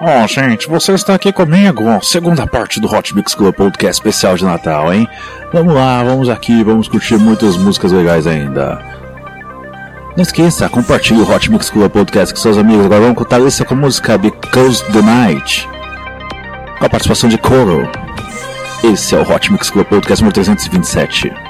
Oh, gente, você está aqui comigo, segunda parte do Hot Mix Club Podcast especial de Natal, hein? Vamos lá, vamos aqui, vamos curtir muitas músicas legais ainda. Não esqueça, compartilhe o Hot Mix Club Podcast com seus amigos. Agora vamos contar isso com a música Because the Night, com a participação de Coro. Esse é o Hot Mix Club Podcast número 327.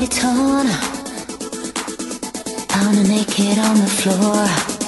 Already torn. Pounding naked on the floor.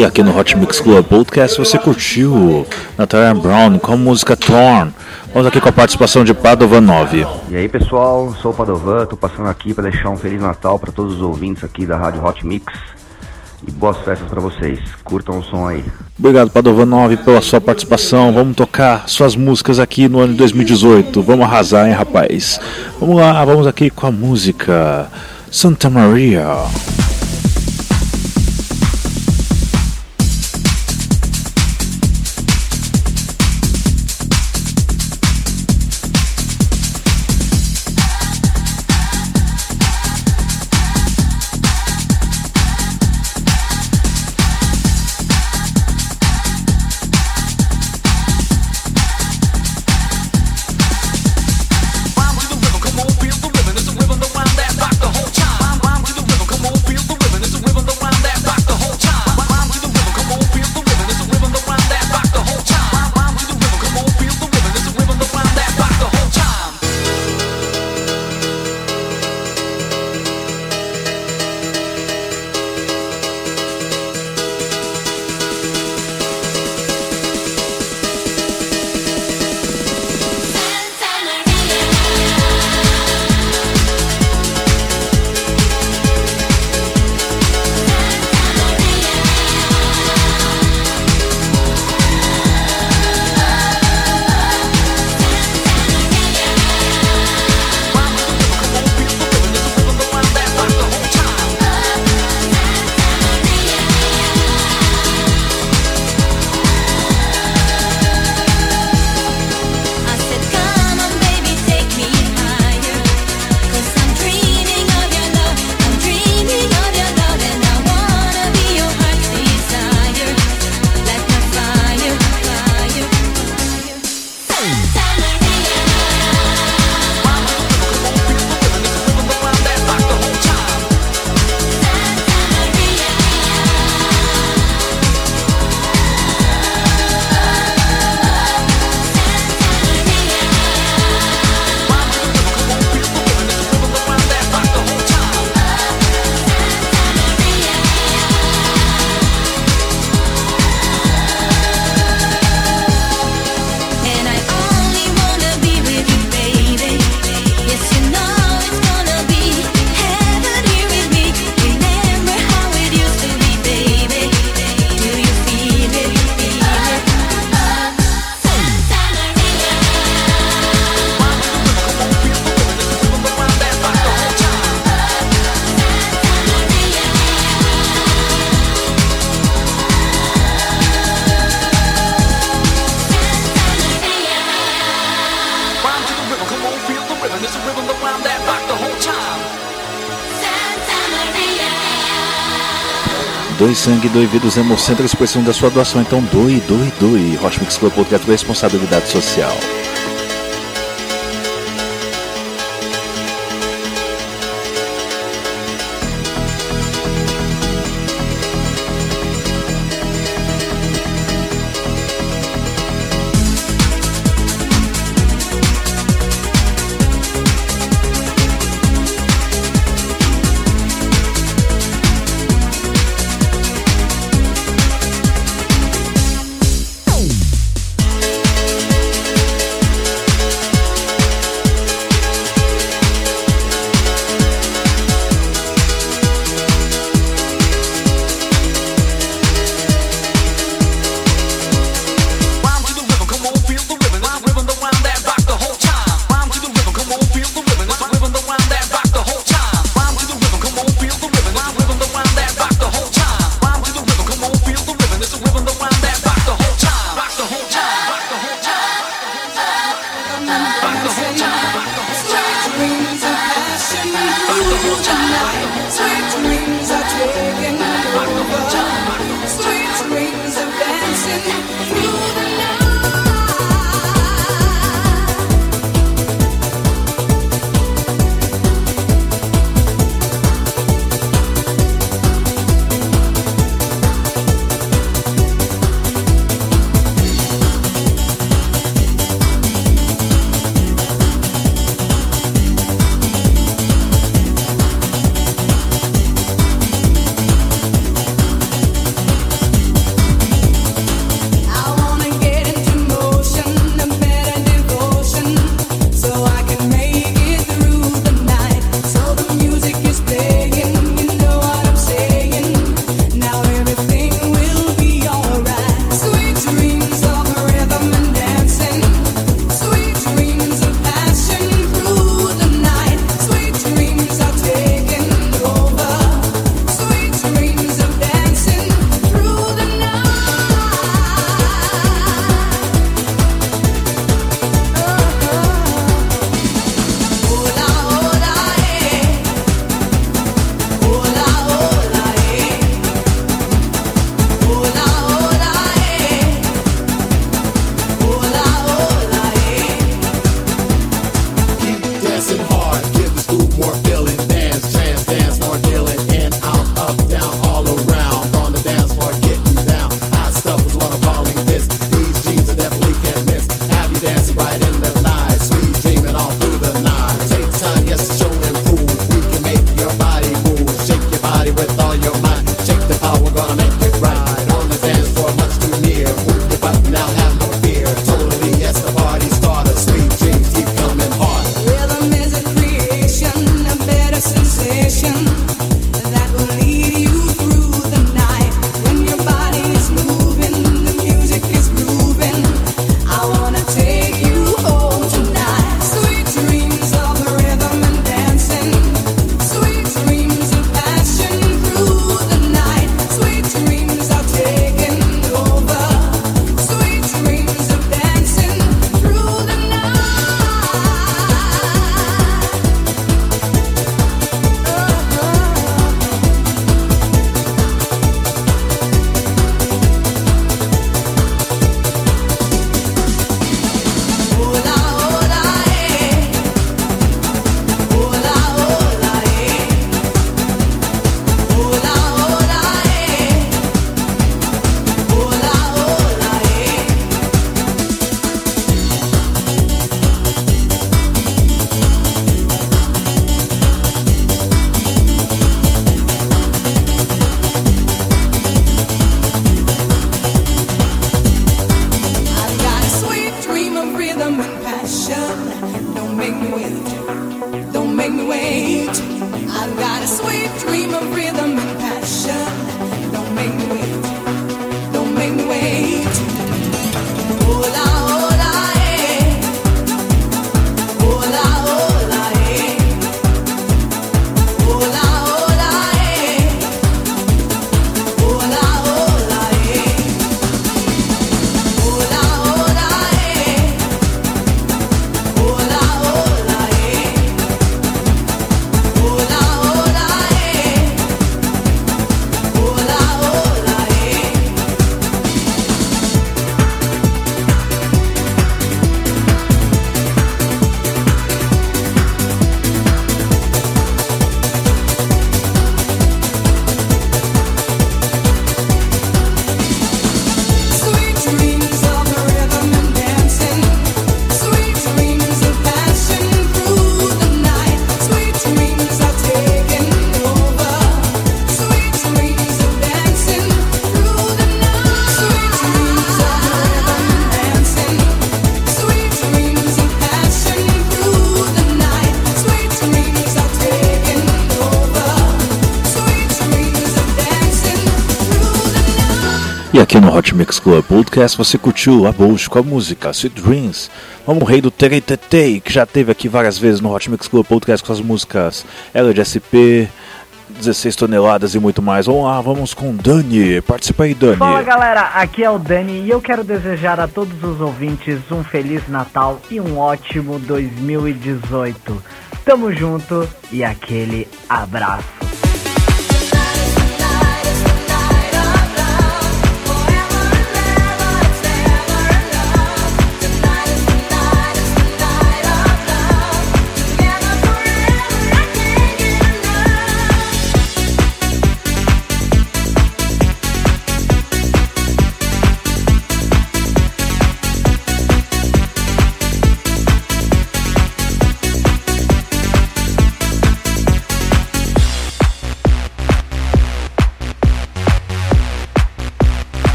E aqui no Hot Mix Club Podcast você curtiu Natalia Brown com a música Torn. Vamos aqui com a participação de Padovan 9. E aí pessoal, sou o Padovan, tô passando aqui para deixar um Feliz Natal para todos os ouvintes aqui da Rádio Hot Mix. E boas festas para vocês. Curtam o som aí. Obrigado, Padovan 9, pela sua participação. Vamos tocar suas músicas aqui no ano de 2018. Vamos arrasar, hein, rapaz? Vamos lá, vamos aqui com a música Santa Maria. Doe sangue, doe vidas hemocêntricos precisam da sua doação. Então doe, doe, doe. Hot Mix Club Podcast Responsabilidade Social. No Hot Mix Club Podcast você curtiu a Bush com a música Sweet Dreams. Vamos rei do Teretetei, que já teve aqui várias vezes no Hot Mix Club Podcast com as músicas Ela de SP, 16 toneladas e muito mais. Vamos lá, vamos com Dani. Participa aí, Dani. Fala galera, aqui é o Dani e eu quero desejar a todos os ouvintes um Feliz Natal e um ótimo 2018. Tamo junto e aquele abraço.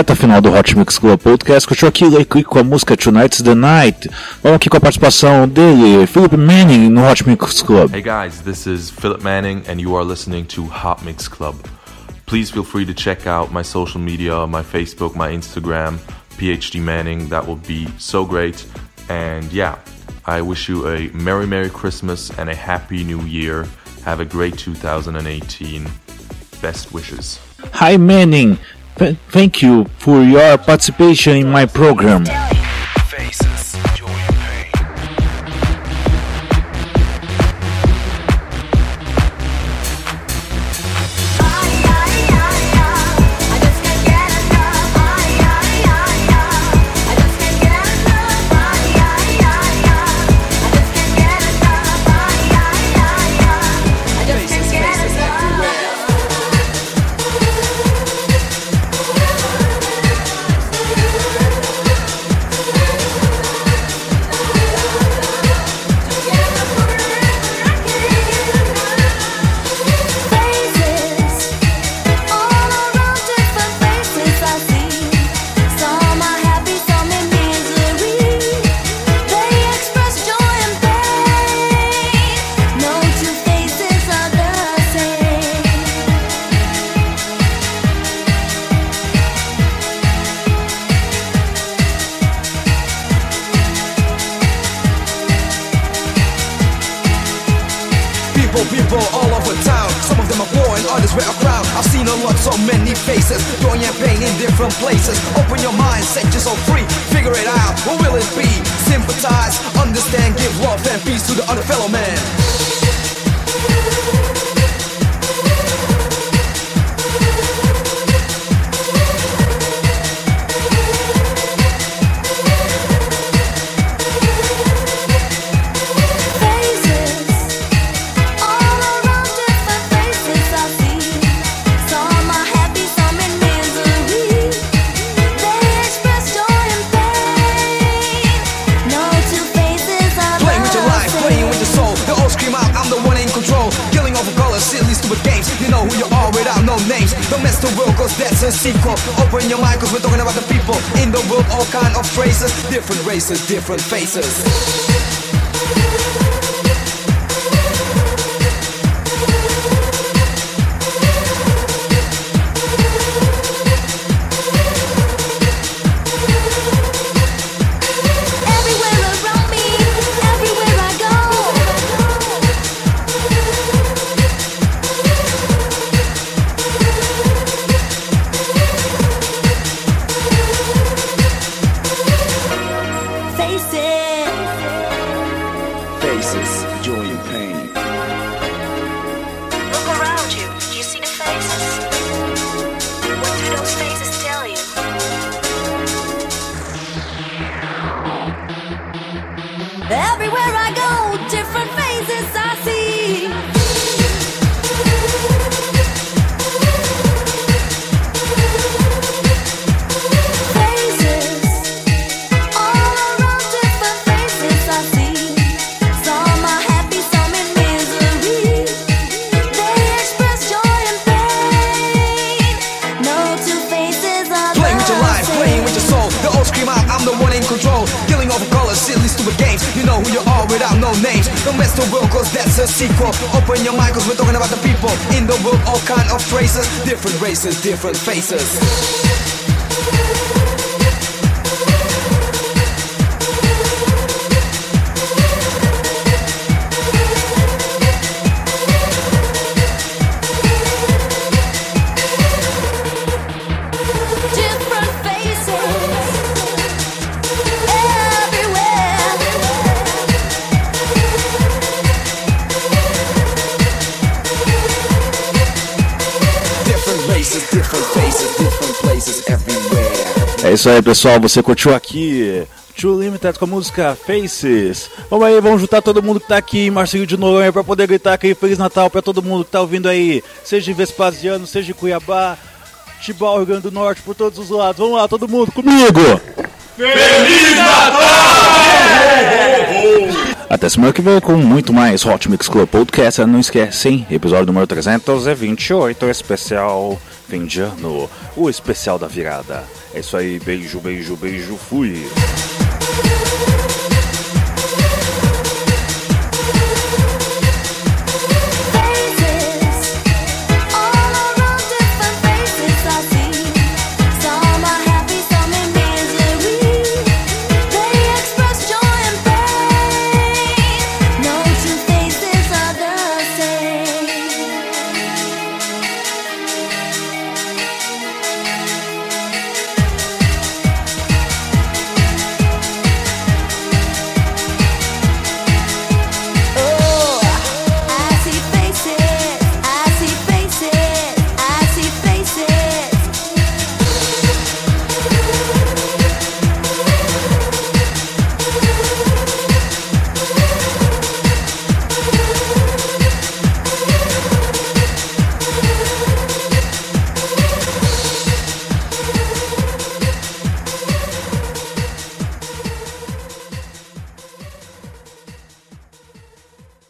Reta final do Hot Mix Club Podcast, curtiu aqui Lake com a música Tonight's the Night. Vamos aqui com a participação dele, Philip Manning, no Hot Mix Club. Hey guys, this is Philip Manning, and you are listening to Hot Mix Club. Please feel free to check out my social media, my Facebook, my Instagram, PhD Manning. That will be so great. And yeah, I wish you a Merry, Merry Christmas and a Happy New Year. Have a great 2018. Best wishes. Hi Manning, thank you for your participation in my program. people all over town. Some of them are poor and others wear a crown I've seen a lot, so many faces. Joy and pain in different places. Open your mind, set yourself free. Figure it out, what will it be? Sympathize, understand, give love and peace to the other fellow man. Don't mess the world, cause that's a sequel. Open your mind, cause we're talking about the people. In the world, all kind of phrases. Different races, different faces. A sequel. Open your mind, cause we're talking about the people. In the world, all kind of phrases. Different races, different faces. É isso aí, pessoal. Você curtiu aqui Too Limited com a música Faces. Vamos aí, vamos juntar todo mundo que tá aqui em Marcinho de Noronha pra poder gritar aqui Feliz Natal pra todo mundo que tá ouvindo aí. Seja em Vespasiano, seja em Cuiabá, Tibau, Rio Grande do Norte, por todos os lados. Vamos lá, todo mundo comigo! Feliz Natal! Até semana que vem com muito mais Hot Mix Club Podcast. Não esquece, hein? Episódio número 328, especial fim de ano. O especial da virada. É isso aí, beijo, beijo, beijo, fui.